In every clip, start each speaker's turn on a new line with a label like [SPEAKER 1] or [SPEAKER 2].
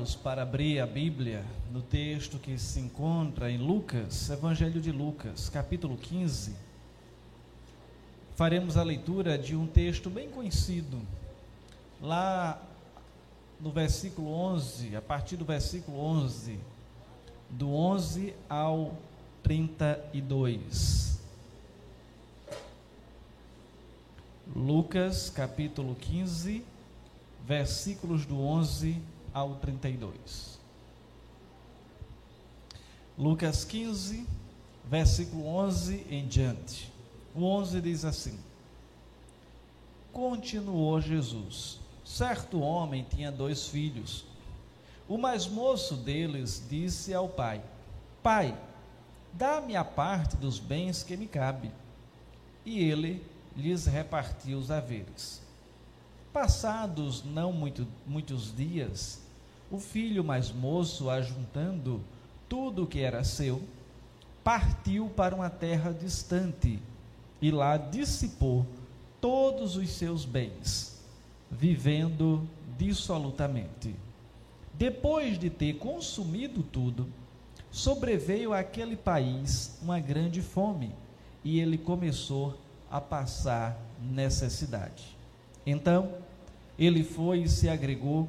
[SPEAKER 1] convidá-los para abrir a Bíblia no texto que se encontra em Lucas, Evangelho de Lucas, capítulo 15. Faremos a leitura de um texto bem conhecido, lá no versículo 11, a partir do versículo 11, do 11 ao 32. Lucas capítulo 15, versículos do 11 ao 32. Lucas 15, versículo 11 em diante. O 11 diz assim: Continuou Jesus. Certo homem tinha dois filhos. O mais moço deles disse ao pai: Pai, dá-me a parte dos bens que me cabe. E ele lhes repartiu os haveres. Passados não muito, muitos dias, o filho mais moço, ajuntando tudo o que era seu, partiu para uma terra distante e lá dissipou todos os seus bens, vivendo dissolutamente. Depois de ter consumido tudo, sobreveio àquele país uma grande fome e ele começou a passar necessidade. Então, ele foi e se agregou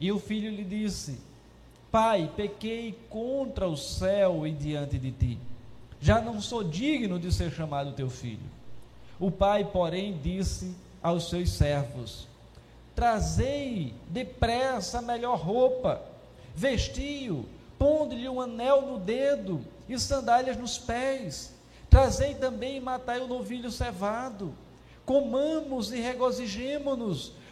[SPEAKER 1] E o filho lhe disse: Pai, pequei contra o céu e diante de ti. Já não sou digno de ser chamado teu filho. O pai, porém, disse aos seus servos: Trazei depressa a melhor roupa, vestiu, pondo-lhe um anel no dedo e sandálias nos pés. Trazei também e matai o novilho cevado. Comamos e regozijemo-nos,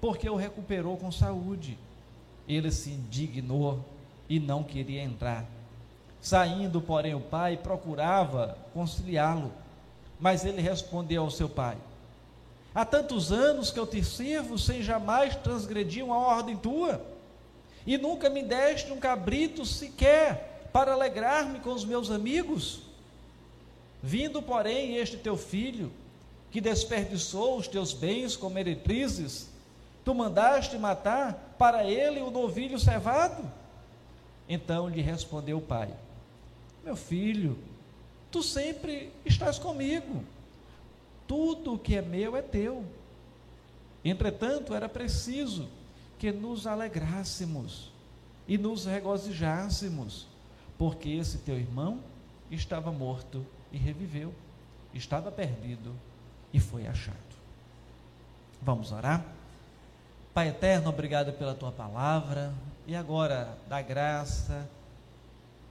[SPEAKER 1] porque o recuperou com saúde. Ele se indignou e não queria entrar. Saindo, porém, o pai procurava conciliá-lo, mas ele respondeu ao seu pai: Há tantos anos que eu te sirvo sem jamais transgredir uma ordem tua, e nunca me deste um cabrito sequer para alegrar-me com os meus amigos. Vindo, porém, este teu filho, que desperdiçou os teus bens como meretrizes, tu mandaste matar para ele o novilho cevado? Então lhe respondeu o pai: Meu filho, tu sempre estás comigo, tudo o que é meu é teu. Entretanto, era preciso que nos alegrássemos e nos regozijássemos, porque esse teu irmão estava morto e reviveu. Estava perdido e foi achado. Vamos orar? Pai eterno, obrigado pela tua palavra e agora dá graça,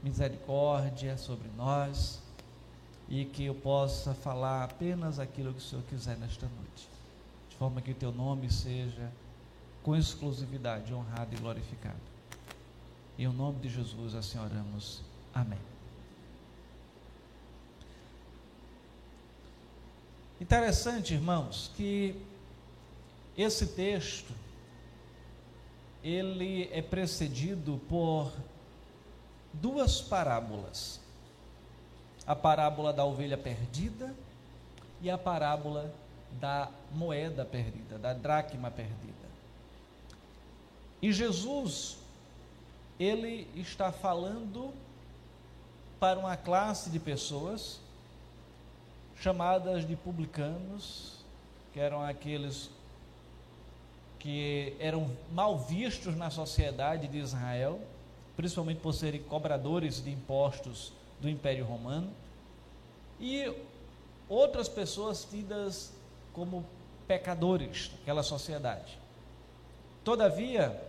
[SPEAKER 1] misericórdia sobre nós e que eu possa falar apenas aquilo que o Senhor quiser nesta noite, de forma que o teu nome seja com exclusividade honrado e glorificado. Em o nome de Jesus assim oramos. Amém. Interessante, irmãos, que esse texto ele é precedido por duas parábolas: a parábola da ovelha perdida e a parábola da moeda perdida, da dracma perdida. E Jesus, ele está falando para uma classe de pessoas chamadas de publicanos, que eram aqueles que eram mal vistos na sociedade de Israel, principalmente por serem cobradores de impostos do Império Romano, e outras pessoas tidas como pecadores naquela sociedade. Todavia,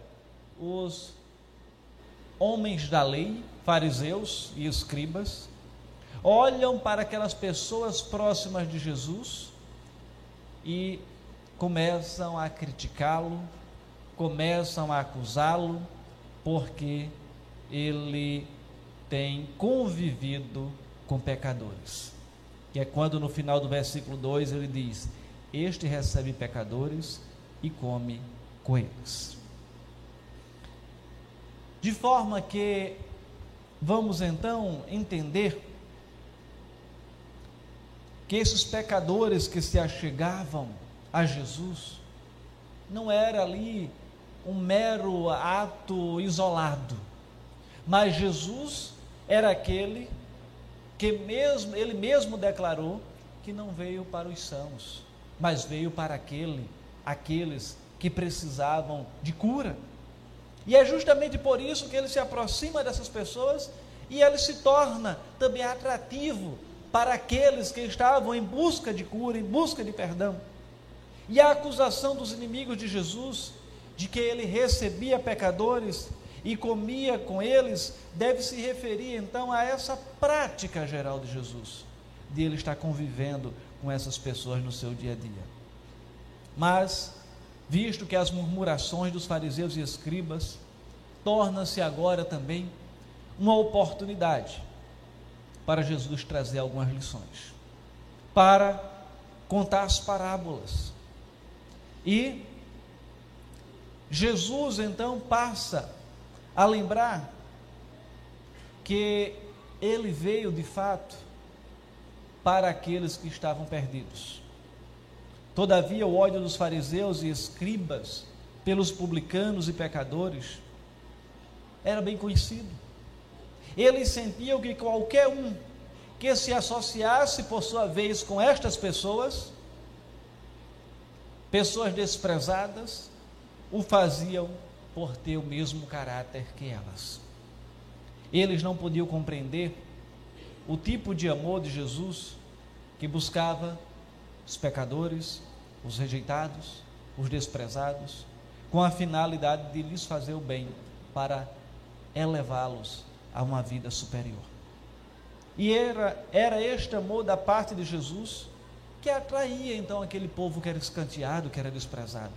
[SPEAKER 1] os homens da lei, fariseus e escribas, olham para aquelas pessoas próximas de Jesus e começam a criticá-lo, começam a acusá-lo, porque ele tem convivido com pecadores. Que é quando no final do versículo 2 ele diz: Este recebe pecadores e come com eles. De forma que vamos então entender que esses pecadores que se achegavam a Jesus não era ali um mero ato isolado, mas Jesus era aquele que mesmo ele mesmo declarou que não veio para os sãos, mas veio para aquele, aqueles que precisavam de cura. E é justamente por isso que ele se aproxima dessas pessoas e ele se torna também atrativo para aqueles que estavam em busca de cura, em busca de perdão. E a acusação dos inimigos de Jesus de que ele recebia pecadores e comia com eles deve se referir então a essa prática geral de Jesus, de ele estar convivendo com essas pessoas no seu dia a dia. Mas visto que as murmurações dos fariseus e escribas torna-se agora também uma oportunidade para Jesus trazer algumas lições, para contar as parábolas. E Jesus então passa a lembrar que ele veio de fato para aqueles que estavam perdidos. Todavia, o ódio dos fariseus e escribas pelos publicanos e pecadores era bem conhecido. Eles sentiam que qualquer um que se associasse, por sua vez, com estas pessoas, pessoas desprezadas, o faziam por ter o mesmo caráter que elas. Eles não podiam compreender o tipo de amor de Jesus que buscava os pecadores, os rejeitados, os desprezados, com a finalidade de lhes fazer o bem para elevá-los a uma vida superior. E era, era este amor da parte de Jesus que atraía então aquele povo que era escanteado, que era desprezado.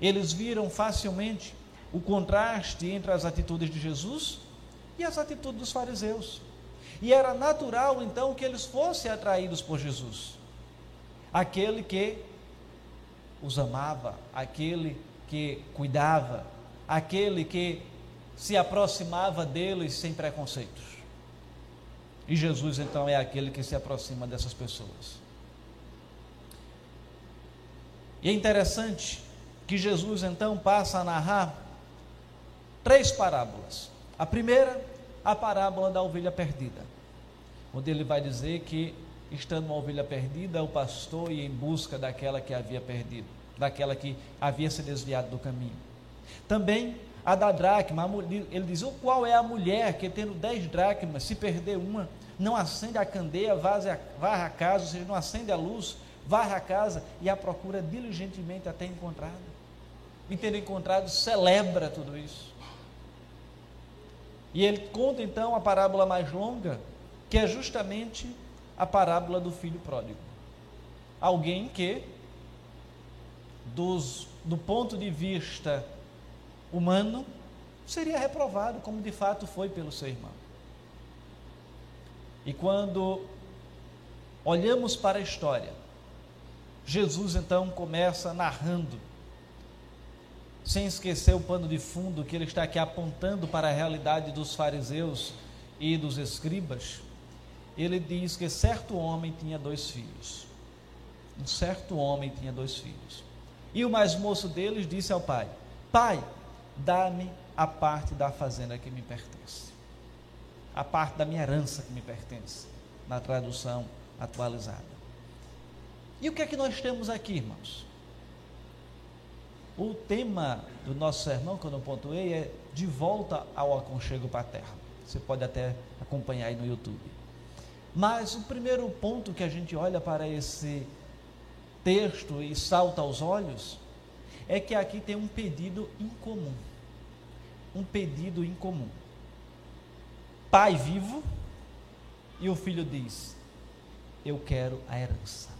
[SPEAKER 1] Eles viram facilmente o contraste entre as atitudes de Jesus e as atitudes dos fariseus. E era natural então que eles fossem atraídos por Jesus aquele que os amava, aquele que cuidava, aquele que se aproximava deles sem preconceitos. E Jesus então é aquele que se aproxima dessas pessoas. E é interessante que Jesus então passa a narrar três parábolas. A primeira, a parábola da ovelha perdida, onde ele vai dizer que estando uma ovelha perdida, o pastor ia em busca daquela que havia perdido, daquela que havia se desviado do caminho. Também a da dracma, ele diz: qual é a mulher que tendo dez dracmas, se perder uma, não acende a candeia, varre a casa, ou seja, não acende a luz, varre a casa e a procura diligentemente até encontrada. E tendo encontrado, celebra tudo isso. E ele conta então a parábola mais longa, que é justamente a parábola do filho pródigo. Alguém que, dos, do ponto de vista humano, seria reprovado, como de fato foi pelo seu irmão. E quando olhamos para a história, Jesus então começa narrando sem esquecer o pano de fundo que ele está aqui apontando para a realidade dos fariseus e dos escribas, ele diz que certo homem tinha dois filhos. Um certo homem tinha dois filhos. E o mais moço deles disse ao pai: Pai, dá-me a parte da fazenda que me pertence. A parte da minha herança que me pertence, na tradução atualizada. E o que é que nós temos aqui, irmãos? O tema do nosso sermão, que eu pontuei, é de volta ao aconchego paterno. Você pode até acompanhar aí no YouTube. Mas o primeiro ponto que a gente olha para esse texto e salta aos olhos é que aqui tem um pedido incomum. Um pedido incomum. Pai vivo e o filho diz: Eu quero a herança.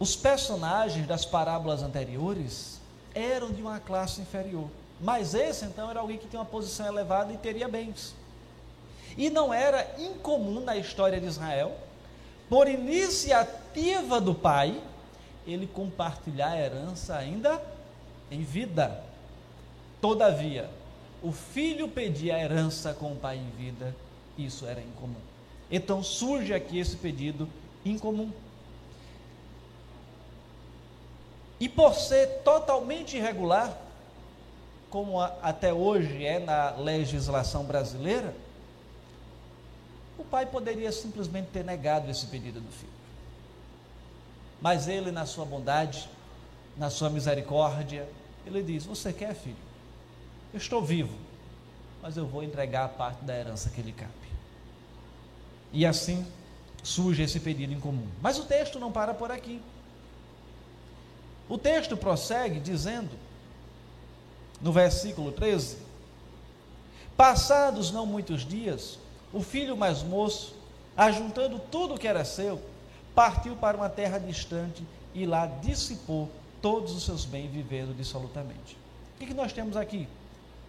[SPEAKER 1] Os personagens das parábolas anteriores eram de uma classe inferior. Mas esse então era alguém que tinha uma posição elevada e teria bens. E não era incomum na história de Israel, por iniciativa do pai, ele compartilhar a herança ainda em vida. Todavia, o filho pedia a herança com o pai em vida, isso era incomum. Então surge aqui esse pedido incomum. E por ser totalmente irregular, como até hoje é na legislação brasileira, o pai poderia simplesmente ter negado esse pedido do filho. Mas ele, na sua bondade, na sua misericórdia, ele diz: Você quer, filho? Eu estou vivo, mas eu vou entregar a parte da herança que lhe cabe. E assim surge esse pedido em comum. Mas o texto não para por aqui. O texto prossegue dizendo, no versículo 13: Passados não muitos dias, o filho mais moço, ajuntando tudo o que era seu, partiu para uma terra distante e lá dissipou todos os seus bens, vivendo dissolutamente. O que nós temos aqui?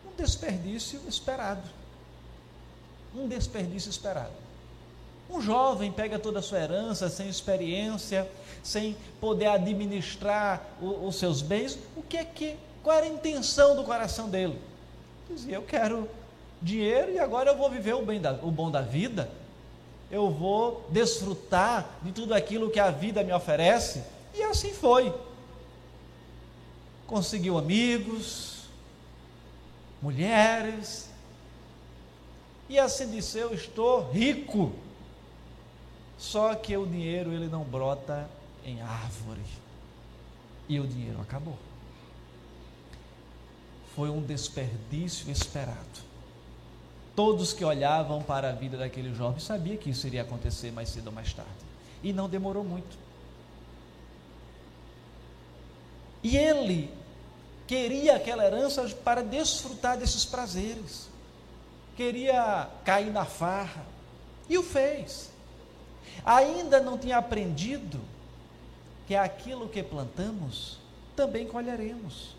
[SPEAKER 1] Um desperdício esperado. Um desperdício esperado. Um jovem pega toda a sua herança sem experiência, sem poder administrar o, os seus bens. O que é que? Qual era a intenção do coração dele? Dizia: Eu quero dinheiro e agora eu vou viver o, bem da, o bom da vida. Eu vou desfrutar de tudo aquilo que a vida me oferece. E assim foi. Conseguiu amigos, mulheres, e assim disse: Eu estou rico. Só que o dinheiro ele não brota em árvore. E o dinheiro acabou. Foi um desperdício esperado. Todos que olhavam para a vida daquele jovem sabiam que isso iria acontecer mais cedo ou mais tarde. E não demorou muito. E ele queria aquela herança para desfrutar desses prazeres. Queria cair na farra. E o fez ainda não tinha aprendido que aquilo que plantamos também colheremos.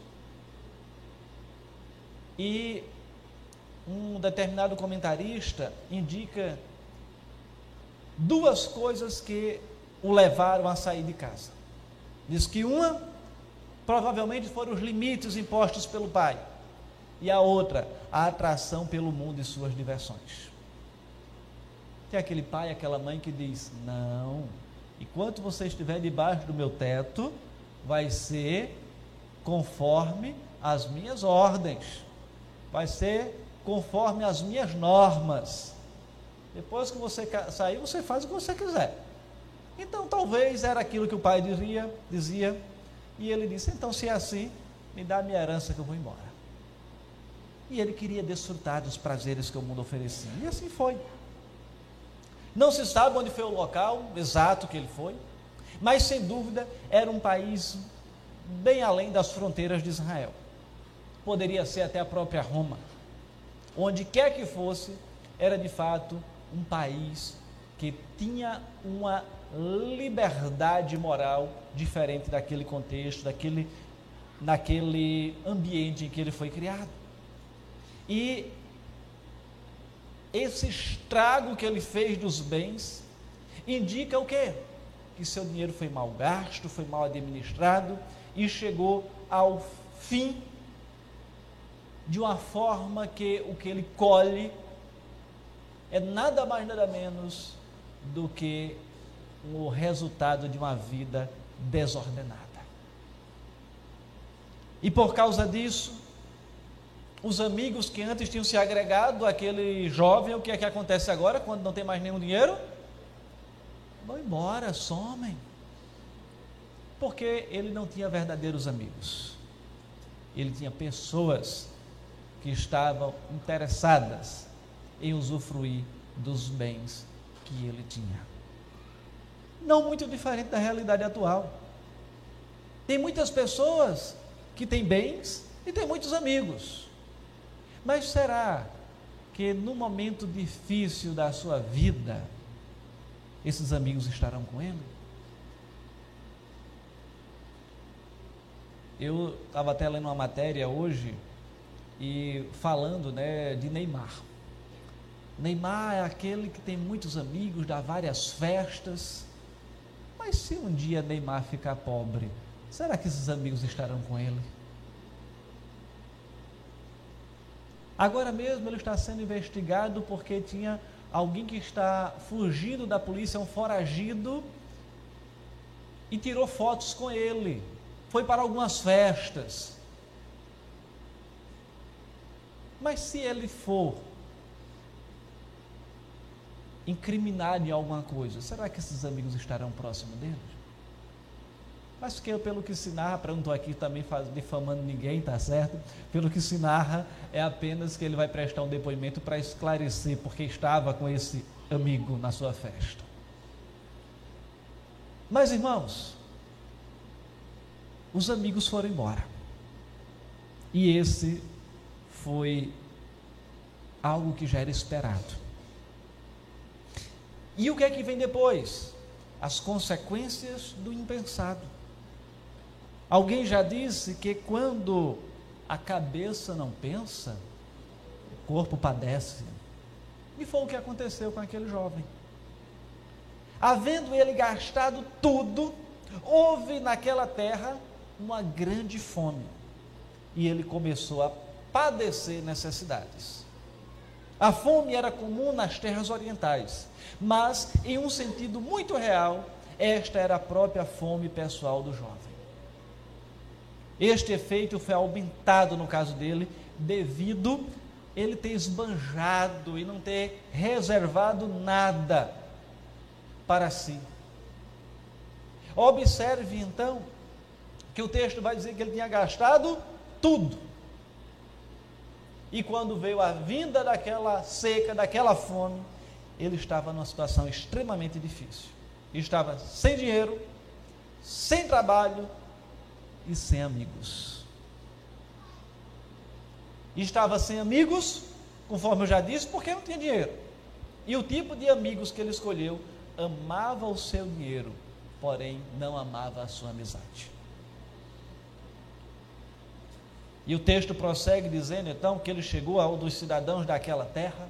[SPEAKER 1] E um determinado comentarista indica duas coisas que o levaram a sair de casa. Diz que uma provavelmente foram os limites impostos pelo pai, e a outra, a atração pelo mundo e suas diversões. Tem aquele pai, aquela mãe que diz: Não, enquanto você estiver debaixo do meu teto, vai ser conforme as minhas ordens, vai ser conforme as minhas normas. Depois que você sair, você faz o que você quiser. Então, talvez era aquilo que o pai dizia, dizia, e ele disse: Então, se é assim, me dá a minha herança que eu vou embora. E ele queria desfrutar dos prazeres que o mundo oferecia. E assim foi. Não se sabe onde foi o local exato que ele foi, mas sem dúvida era um país bem além das fronteiras de Israel. Poderia ser até a própria Roma. Onde quer que fosse, era de fato um país que tinha uma liberdade moral diferente daquele contexto, daquele, naquele ambiente em que ele foi criado. E esse estrago que ele fez dos bens indica o quê? que seu dinheiro foi mal gasto, foi mal administrado e chegou ao fim de uma forma que o que ele colhe é nada mais nada menos do que o resultado de uma vida desordenada. E por causa disso, os amigos que antes tinham se agregado àquele jovem, o que é que acontece agora quando não tem mais nenhum dinheiro? Vão embora, somem. Porque ele não tinha verdadeiros amigos. Ele tinha pessoas que estavam interessadas em usufruir dos bens que ele tinha. Não muito diferente da realidade atual. Tem muitas pessoas que têm bens e têm muitos amigos. Mas será que no momento difícil da sua vida, esses amigos estarão com ele? Eu estava até lendo uma matéria hoje e falando né, de Neymar. Neymar é aquele que tem muitos amigos, dá várias festas. Mas se um dia Neymar ficar pobre, será que esses amigos estarão com ele? Agora mesmo ele está sendo investigado porque tinha alguém que está fugindo da polícia, um foragido, e tirou fotos com ele. Foi para algumas festas. Mas se ele for incriminado em alguma coisa, será que esses amigos estarão próximos dele? Mas que pelo que se narra, para não estou aqui também difamando ninguém, tá certo? Pelo que se narra, é apenas que ele vai prestar um depoimento para esclarecer porque estava com esse amigo na sua festa. Mas irmãos, os amigos foram embora. E esse foi algo que já era esperado. E o que é que vem depois? As consequências do impensado. Alguém já disse que quando a cabeça não pensa, o corpo padece. E foi o que aconteceu com aquele jovem. Havendo ele gastado tudo, houve naquela terra uma grande fome. E ele começou a padecer necessidades. A fome era comum nas terras orientais, mas em um sentido muito real, esta era a própria fome pessoal do jovem. Este efeito foi aumentado no caso dele, devido ele ter esbanjado e não ter reservado nada para si. Observe então que o texto vai dizer que ele tinha gastado tudo. E quando veio a vinda daquela seca, daquela fome, ele estava numa situação extremamente difícil. Estava sem dinheiro, sem trabalho, e sem amigos. estava sem amigos, conforme eu já disse, porque não tinha dinheiro. E o tipo de amigos que ele escolheu amava o seu dinheiro, porém não amava a sua amizade. E o texto prossegue dizendo então que ele chegou a um dos cidadãos daquela terra,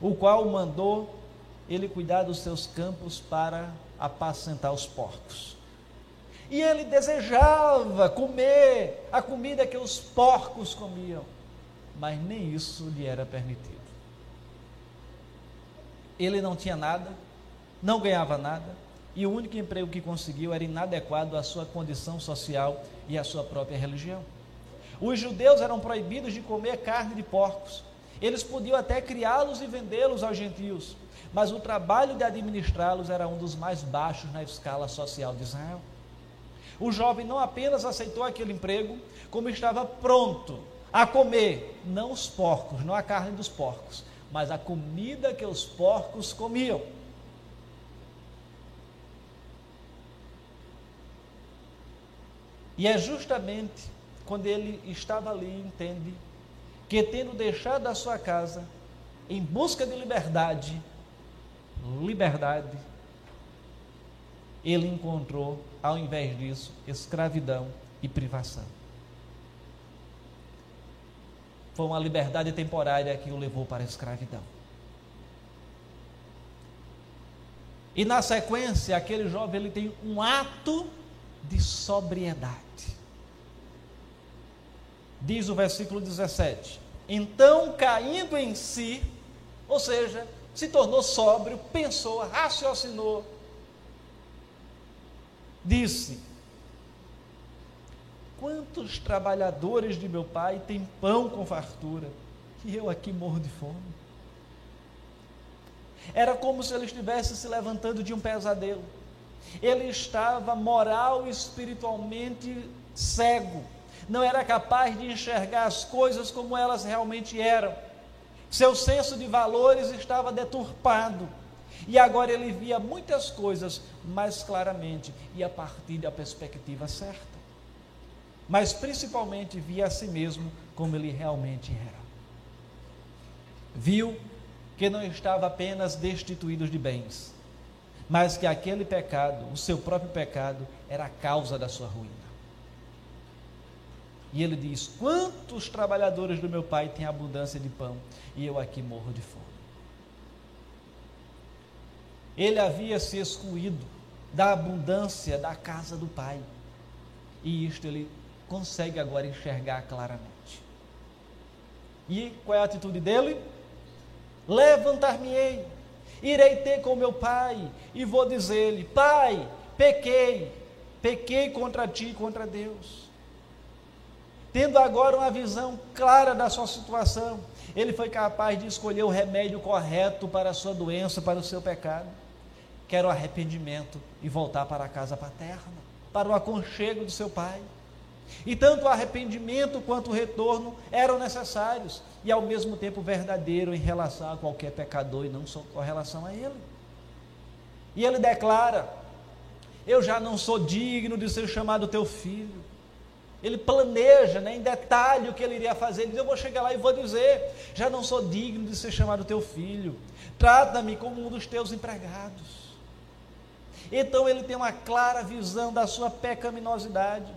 [SPEAKER 1] o qual mandou ele cuidar dos seus campos para apacentar os porcos. E ele desejava comer a comida que os porcos comiam, mas nem isso lhe era permitido. Ele não tinha nada, não ganhava nada, e o único emprego que conseguiu era inadequado à sua condição social e à sua própria religião. Os judeus eram proibidos de comer carne de porcos. Eles podiam até criá-los e vendê-los aos gentios, mas o trabalho de administrá-los era um dos mais baixos na escala social de Israel. O jovem não apenas aceitou aquele emprego, como estava pronto a comer, não os porcos, não a carne dos porcos, mas a comida que os porcos comiam. E é justamente quando ele estava ali, entende, que tendo deixado a sua casa em busca de liberdade, liberdade, ele encontrou, ao invés disso, escravidão e privação. Foi uma liberdade temporária que o levou para a escravidão. E na sequência, aquele jovem ele tem um ato de sobriedade. Diz o versículo 17: Então, caindo em si, ou seja, se tornou sóbrio, pensou, raciocinou, disse: Quantos trabalhadores de meu pai têm pão com fartura, e eu aqui morro de fome? Era como se ele estivesse se levantando de um pesadelo. Ele estava moral e espiritualmente cego. Não era capaz de enxergar as coisas como elas realmente eram. Seu senso de valores estava deturpado. E agora ele via muitas coisas mais claramente e a partir da perspectiva certa. Mas principalmente via a si mesmo como ele realmente era. Viu que não estava apenas destituído de bens, mas que aquele pecado, o seu próprio pecado, era a causa da sua ruína. E ele diz: Quantos trabalhadores do meu pai têm abundância de pão e eu aqui morro de fome? Ele havia se excluído da abundância da casa do pai, e isto ele consegue agora enxergar claramente. E qual é a atitude dele? Levantar-me-ei, irei ter com meu pai, e vou dizer-lhe: Pai, pequei, pequei contra ti e contra Deus. Tendo agora uma visão clara da sua situação, ele foi capaz de escolher o remédio correto para a sua doença, para o seu pecado, que era o arrependimento e voltar para a casa paterna, para o aconchego do seu pai. E tanto o arrependimento quanto o retorno eram necessários e ao mesmo tempo verdadeiro em relação a qualquer pecador e não só com relação a ele. E ele declara: Eu já não sou digno de ser chamado teu filho. Ele planeja né, em detalhe o que ele iria fazer. Ele diz: Eu vou chegar lá e vou dizer: Já não sou digno de ser chamado teu filho. Trata-me como um dos teus empregados. Então ele tem uma clara visão da sua pecaminosidade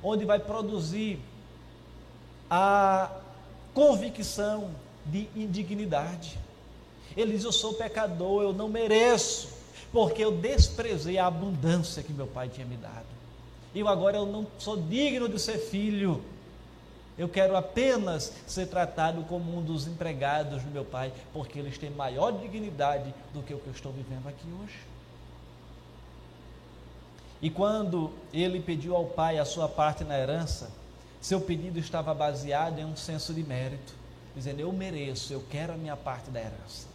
[SPEAKER 1] onde vai produzir a convicção de indignidade. Ele diz: Eu sou pecador, eu não mereço, porque eu desprezei a abundância que meu pai tinha me dado. E agora eu não sou digno de ser filho. Eu quero apenas ser tratado como um dos empregados do meu pai, porque eles têm maior dignidade do que o que eu estou vivendo aqui hoje. E quando ele pediu ao pai a sua parte na herança, seu pedido estava baseado em um senso de mérito, dizendo: Eu mereço, eu quero a minha parte da herança.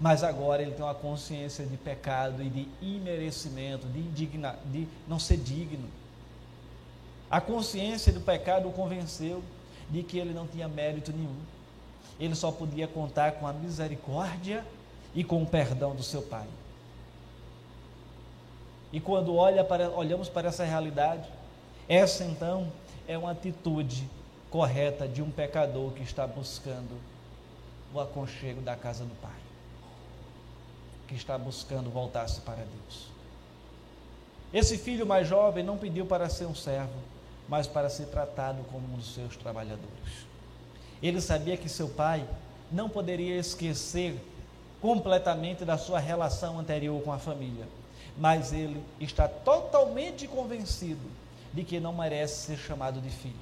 [SPEAKER 1] Mas agora ele tem uma consciência de pecado e de imerecimento, de, indigna, de não ser digno. A consciência do pecado o convenceu de que ele não tinha mérito nenhum. Ele só podia contar com a misericórdia e com o perdão do seu pai. E quando olha para, olhamos para essa realidade, essa então é uma atitude correta de um pecador que está buscando o aconchego da casa do Pai, que está buscando voltar-se para Deus. Esse filho mais jovem não pediu para ser um servo, mas para ser tratado como um dos seus trabalhadores. Ele sabia que seu pai não poderia esquecer completamente da sua relação anterior com a família mas ele está totalmente convencido de que não merece ser chamado de filho.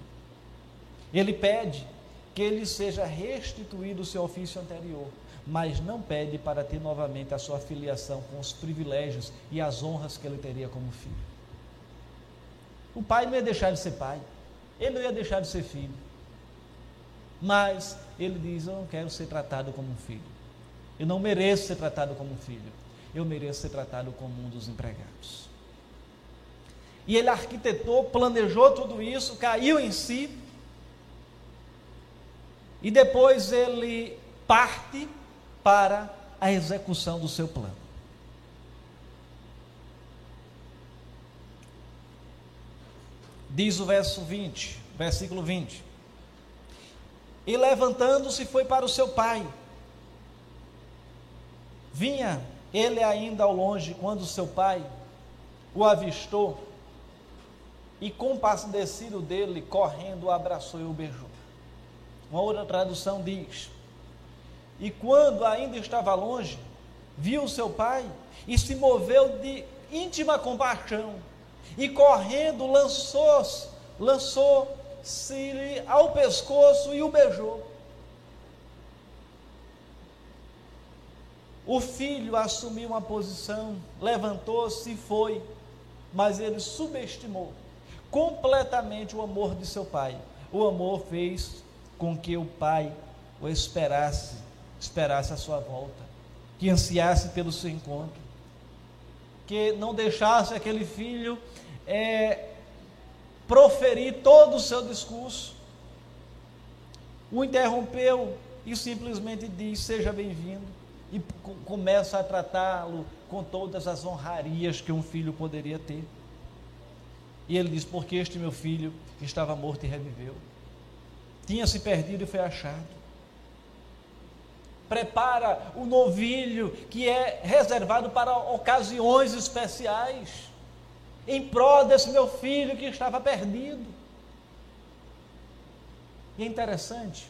[SPEAKER 1] Ele pede que ele seja restituído o seu ofício anterior, mas não pede para ter novamente a sua filiação com os privilégios e as honras que ele teria como filho. O pai não ia deixar de ser pai, ele não ia deixar de ser filho, mas ele diz: Eu não quero ser tratado como um filho, eu não mereço ser tratado como um filho eu mereço ser tratado como um dos empregados. E ele arquitetou, planejou tudo isso, caiu em si, e depois ele parte para a execução do seu plano. Diz o verso 20, versículo 20. E levantando-se foi para o seu pai. Vinha ele ainda ao longe, quando seu pai o avistou, e compadecido dele, correndo, o abraçou e o beijou. Uma outra tradução diz: E quando ainda estava longe, viu seu pai e se moveu de íntima compaixão e correndo lançou lançou-se ao pescoço e o beijou. O filho assumiu uma posição, levantou-se e foi, mas ele subestimou completamente o amor de seu pai. O amor fez com que o pai o esperasse, esperasse a sua volta, que ansiasse pelo seu encontro, que não deixasse aquele filho é, proferir todo o seu discurso. O interrompeu e simplesmente disse: Seja bem-vindo e começa a tratá-lo com todas as honrarias que um filho poderia ter. E ele diz: Porque este meu filho estava morto e reviveu, tinha se perdido e foi achado. Prepara o novilho que é reservado para ocasiões especiais, em prol desse meu filho que estava perdido. E é interessante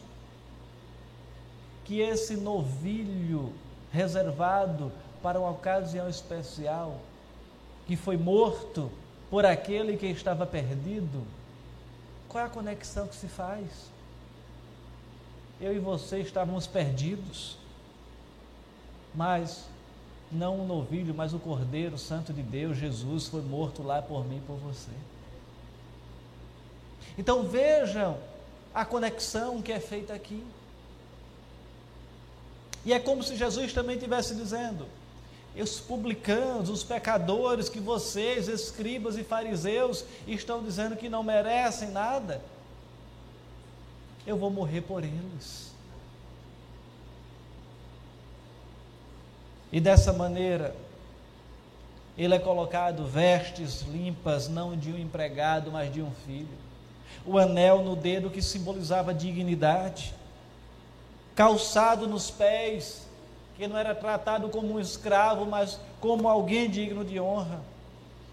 [SPEAKER 1] que esse novilho reservado para uma ocasião especial, que foi morto por aquele que estava perdido, qual é a conexão que se faz? Eu e você estávamos perdidos, mas não o novilho, mas o Cordeiro Santo de Deus, Jesus, foi morto lá por mim e por você. Então vejam a conexão que é feita aqui. E é como se Jesus também estivesse dizendo: os publicanos, os pecadores que vocês, escribas e fariseus, estão dizendo que não merecem nada, eu vou morrer por eles. E dessa maneira, ele é colocado vestes limpas, não de um empregado, mas de um filho. O anel no dedo que simbolizava dignidade calçado nos pés, que não era tratado como um escravo, mas como alguém digno de honra.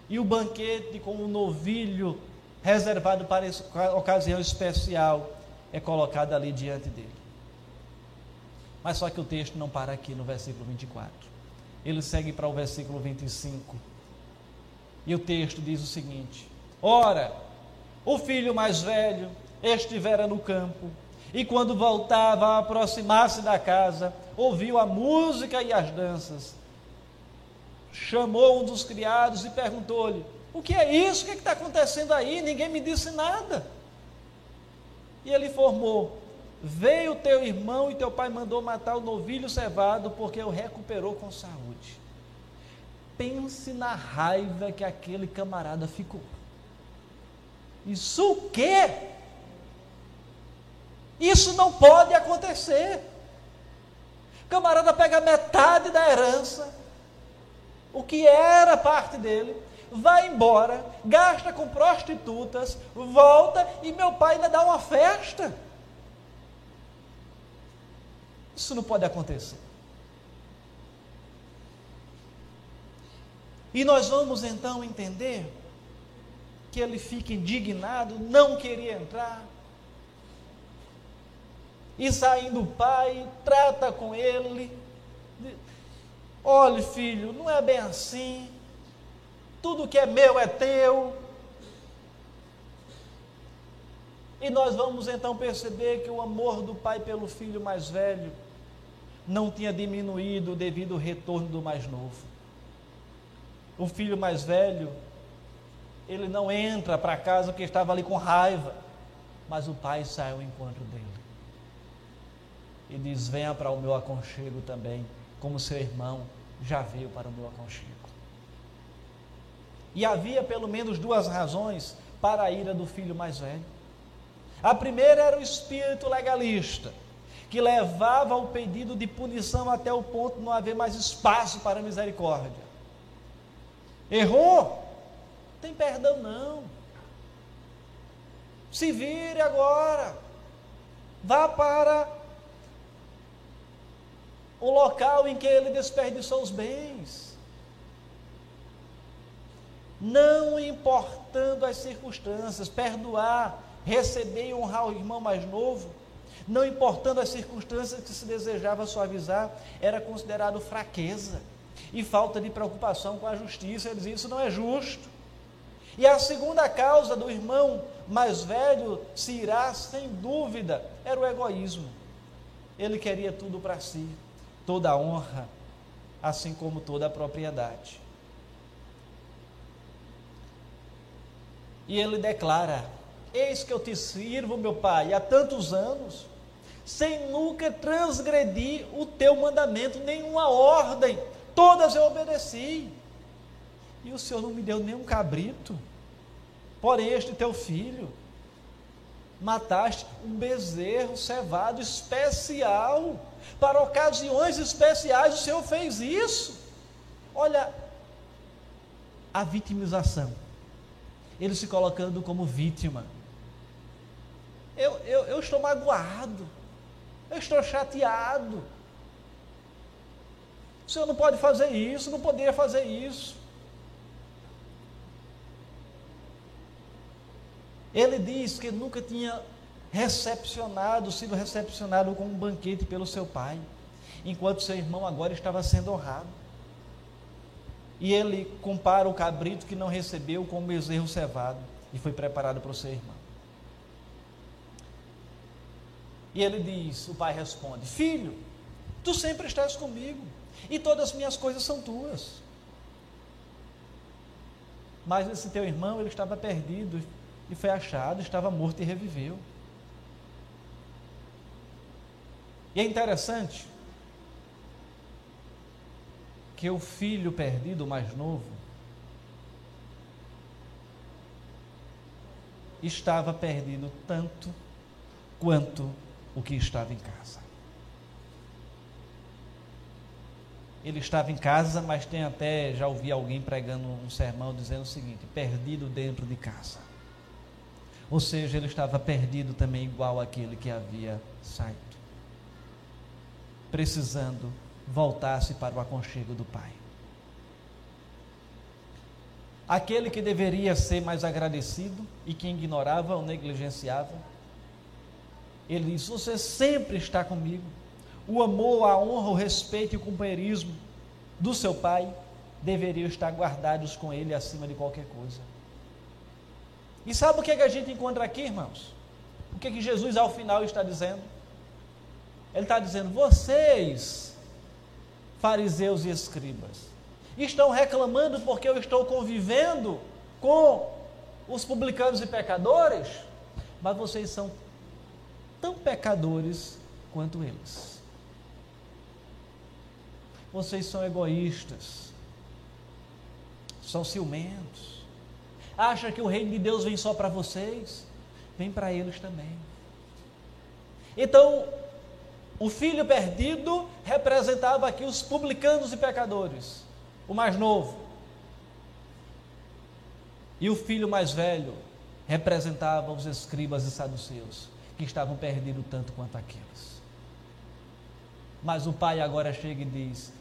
[SPEAKER 1] E o banquete com um novilho reservado para ocasião especial é colocado ali diante dele. Mas só que o texto não para aqui no versículo 24. Ele segue para o versículo 25. E o texto diz o seguinte: Ora, o filho mais velho estivera no campo e quando voltava a aproximar-se da casa, ouviu a música e as danças. Chamou um dos criados e perguntou-lhe: O que é isso? O que é está acontecendo aí? Ninguém me disse nada. E ele informou: Veio teu irmão e teu pai mandou matar o novilho cevado porque o recuperou com saúde. Pense na raiva que aquele camarada ficou. Isso o quê? Isso não pode acontecer. Camarada pega metade da herança, o que era parte dele, vai embora, gasta com prostitutas, volta e meu pai ainda dá uma festa. Isso não pode acontecer. E nós vamos então entender que ele fica indignado, não queria entrar, e saindo o pai, trata com ele. Olhe, filho, não é bem assim. Tudo que é meu é teu. E nós vamos então perceber que o amor do pai pelo filho mais velho não tinha diminuído devido ao retorno do mais novo. O filho mais velho, ele não entra para casa porque estava ali com raiva, mas o pai sai ao encontro dele e diz: Venha para o meu aconchego também, como seu irmão já veio para o meu aconchego. E havia pelo menos duas razões para a ira do filho mais velho. A primeira era o espírito legalista, que levava o pedido de punição até o ponto de não haver mais espaço para misericórdia. Errou? Tem perdão não. Se vire agora. Vá para o local em que ele desperdiçou os bens. Não importando as circunstâncias, perdoar, receber e honrar o irmão mais novo, não importando as circunstâncias que se desejava suavizar, era considerado fraqueza e falta de preocupação com a justiça. Ele dizia: Isso não é justo. E a segunda causa do irmão mais velho se irá, sem dúvida, era o egoísmo. Ele queria tudo para si, toda a honra, assim como toda a propriedade. E ele declara: Eis que eu te sirvo, meu pai, há tantos anos, sem nunca transgredir o teu mandamento, nenhuma ordem, todas eu obedeci. E o Senhor não me deu nenhum cabrito, porém este teu filho, mataste um bezerro cevado especial, para ocasiões especiais, o Senhor fez isso. Olha a vitimização, ele se colocando como vítima. Eu, eu, eu estou magoado, eu estou chateado. O senhor não pode fazer isso, não poderia fazer isso. Ele diz que nunca tinha recepcionado, sido recepcionado com um banquete pelo seu pai, enquanto seu irmão agora estava sendo honrado. E ele compara o cabrito que não recebeu com o bezerro cevado e foi preparado para o seu irmão. E ele diz: o pai responde: Filho, tu sempre estás comigo, e todas as minhas coisas são tuas. Mas esse teu irmão, ele estava perdido e foi achado, estava morto e reviveu. E é interessante que o filho perdido, mais novo, estava perdido tanto quanto o que estava em casa. Ele estava em casa, mas tem até, já ouvi alguém pregando um sermão dizendo o seguinte: perdido dentro de casa. Ou seja, ele estava perdido também, igual aquele que havia saído, precisando voltar-se para o aconchego do Pai. Aquele que deveria ser mais agradecido e que ignorava ou negligenciava, ele diz: Você sempre está comigo. O amor, a honra, o respeito e o companheirismo do seu pai deveriam estar guardados com ele acima de qualquer coisa. E sabe o que, é que a gente encontra aqui, irmãos? O que, é que Jesus ao final está dizendo? Ele está dizendo: Vocês, fariseus e escribas, estão reclamando porque eu estou convivendo com os publicanos e pecadores, mas vocês são tão pecadores quanto eles. Vocês são egoístas, são ciumentos, acham que o reino de Deus vem só para vocês, vem para eles também. Então, o filho perdido representava aqui os publicanos e pecadores, o mais novo. E o filho mais velho representava os escribas e saduceus que estavam perdidos tanto quanto aqueles. Mas o pai agora chega e diz: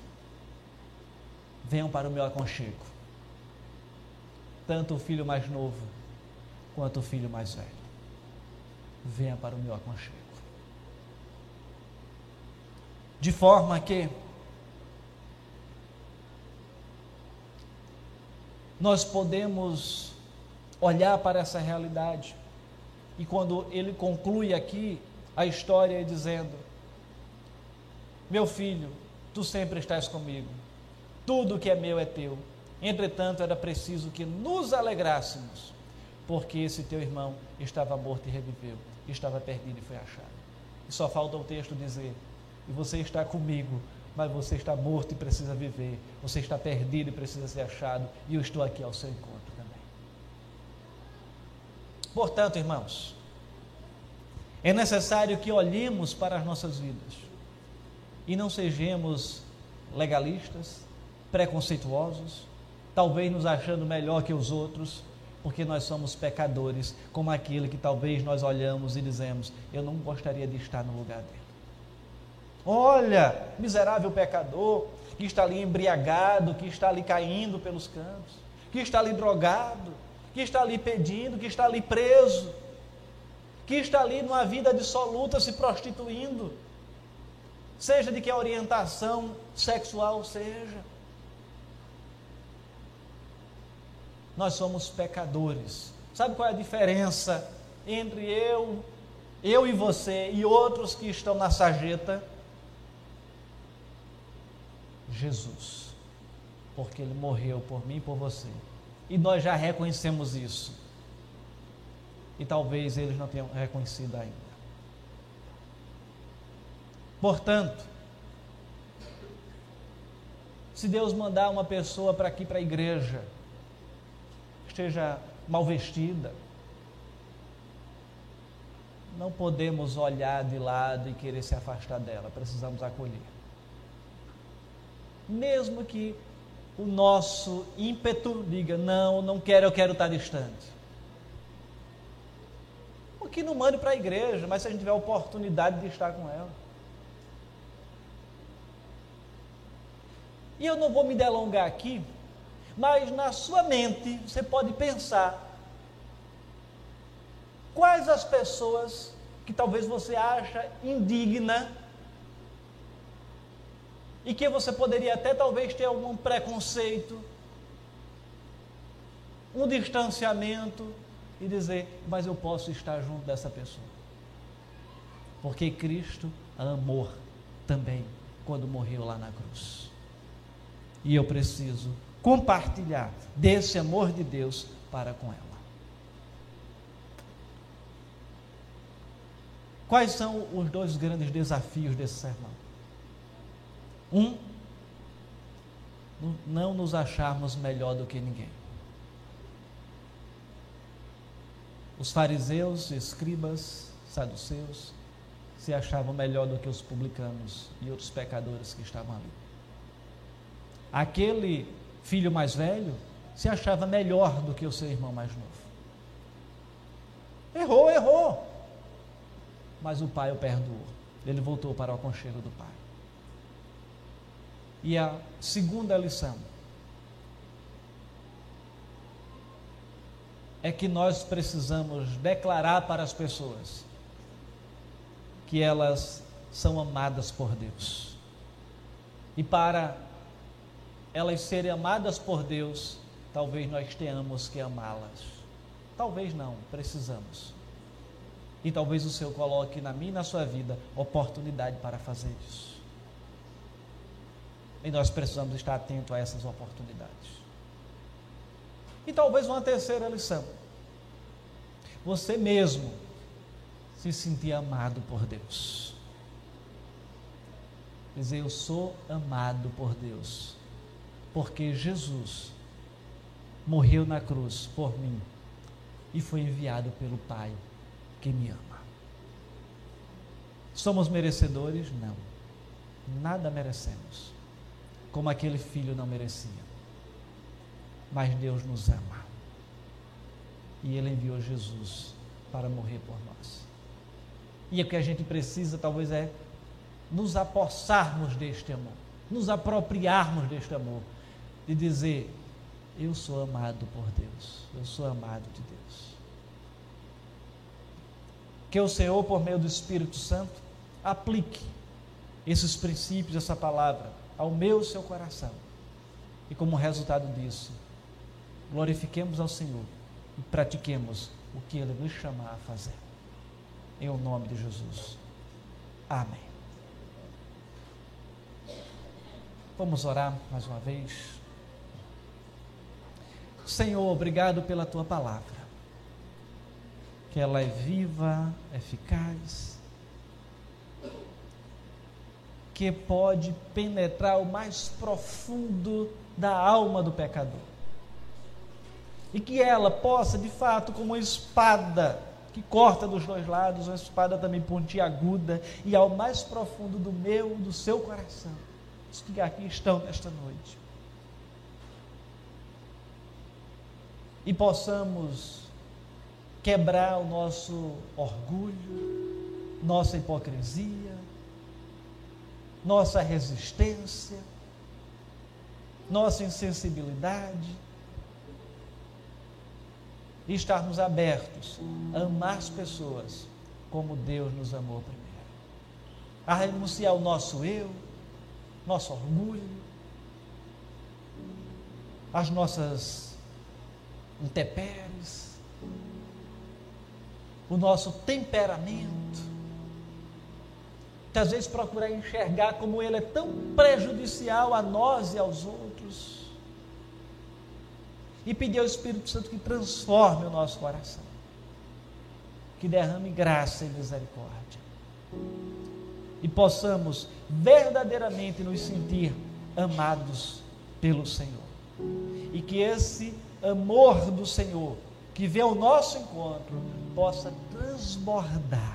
[SPEAKER 1] Venham para o meu aconchego. Tanto o filho mais novo quanto o filho mais velho. Venha para o meu aconchego. De forma que nós podemos olhar para essa realidade e quando ele conclui aqui a história dizendo: Meu filho, tu sempre estás comigo, tudo que é meu é teu. Entretanto, era preciso que nos alegrássemos, porque esse teu irmão estava morto e reviveu, estava perdido e foi achado. E só falta o texto dizer: E você está comigo, mas você está morto e precisa viver, você está perdido e precisa ser achado, e eu estou aqui ao seu encontro. Portanto, irmãos, é necessário que olhemos para as nossas vidas e não sejamos legalistas, preconceituosos, talvez nos achando melhor que os outros, porque nós somos pecadores, como aquele que talvez nós olhamos e dizemos: Eu não gostaria de estar no lugar dele. Olha, miserável pecador, que está ali embriagado, que está ali caindo pelos cantos, que está ali drogado, que está ali pedindo, que está ali preso. que está ali numa vida dissoluta se prostituindo, seja de que orientação sexual seja. Nós somos pecadores. Sabe qual é a diferença entre eu, eu e você e outros que estão na sarjeta? Jesus. Porque ele morreu por mim e por você. E nós já reconhecemos isso. E talvez eles não tenham reconhecido ainda. Portanto, se Deus mandar uma pessoa para aqui para a igreja, esteja mal vestida, não podemos olhar de lado e querer se afastar dela, precisamos acolher. Mesmo que o nosso ímpeto diga: não, não quero, eu quero estar distante. O que não mande para a igreja, mas se a gente tiver a oportunidade de estar com ela. E eu não vou me delongar aqui, mas na sua mente você pode pensar quais as pessoas que talvez você acha indigna e que você poderia até talvez ter algum preconceito, um distanciamento e dizer, mas eu posso estar junto dessa pessoa. Porque Cristo amou também quando morreu lá na cruz. E eu preciso compartilhar desse amor de Deus para com ela. Quais são os dois grandes desafios desse sermão? Um, não nos acharmos melhor do que ninguém. Os fariseus, escribas, saduceus se achavam melhor do que os publicanos e outros pecadores que estavam ali. Aquele filho mais velho se achava melhor do que o seu irmão mais novo. Errou, errou. Mas o pai o perdoou. Ele voltou para o aconchego do pai. E a segunda lição é que nós precisamos declarar para as pessoas que elas são amadas por Deus. E para elas serem amadas por Deus, talvez nós tenhamos que amá-las. Talvez não, precisamos. E talvez o Senhor coloque na minha e na sua vida oportunidade para fazer isso. E nós precisamos estar atentos a essas oportunidades. E talvez uma terceira lição. Você mesmo se sentir amado por Deus. Dizer, eu sou amado por Deus porque Jesus morreu na cruz por mim e foi enviado pelo Pai que me ama. Somos merecedores? Não. Nada merecemos. Como aquele filho não merecia. Mas Deus nos ama. E Ele enviou Jesus para morrer por nós. E o que a gente precisa, talvez, é nos apossarmos deste amor, nos apropriarmos deste amor de dizer: Eu sou amado por Deus, eu sou amado de Deus. Que o Senhor, por meio do Espírito Santo, aplique esses princípios, essa palavra, ao meu seu coração. E como resultado disso, glorifiquemos ao Senhor e pratiquemos o que Ele nos chamar a fazer. Em o nome de Jesus. Amém. Vamos orar mais uma vez. Senhor, obrigado pela tua palavra. Que ela é viva, eficaz, que pode penetrar o mais profundo da alma do pecador. E que ela possa, de fato, como uma espada que corta dos dois lados, uma espada também pontiaguda, e ao mais profundo do meu, do seu coração, os que aqui estão nesta noite e possamos quebrar o nosso orgulho, nossa hipocrisia, nossa resistência, nossa insensibilidade e estarmos abertos a amar as pessoas como Deus nos amou primeiro. A renunciar o nosso eu, nosso orgulho, as nossas intempéries, o nosso temperamento. Que às vezes procurar enxergar como ele é tão prejudicial a nós e aos outros. E pedir ao Espírito Santo que transforme o nosso coração. Que derrame graça e misericórdia. E possamos verdadeiramente nos sentir amados pelo Senhor. E que esse amor do Senhor, que vê o nosso encontro, possa transbordar.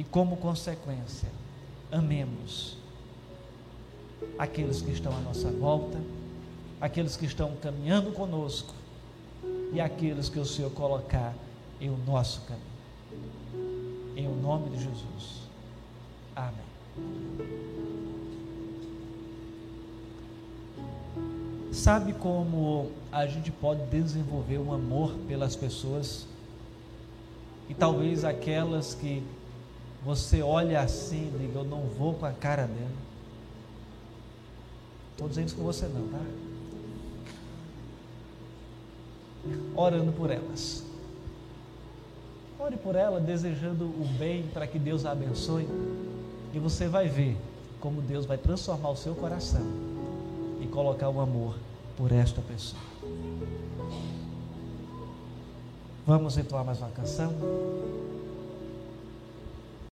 [SPEAKER 1] E como consequência, amemos aqueles que estão à nossa volta, aqueles que estão caminhando conosco e aqueles que o Senhor colocar em o nosso caminho. Em o nome de Jesus. Amém. Sabe como a gente pode desenvolver um amor pelas pessoas? E talvez aquelas que você olha assim e diga, eu não vou com a cara dela. Estou dizendo isso com você não, tá? Orando por elas. Ore por ela, desejando o bem para que Deus a abençoe. E você vai ver como Deus vai transformar o seu coração e colocar o amor por esta pessoa. Vamos entoar mais uma canção?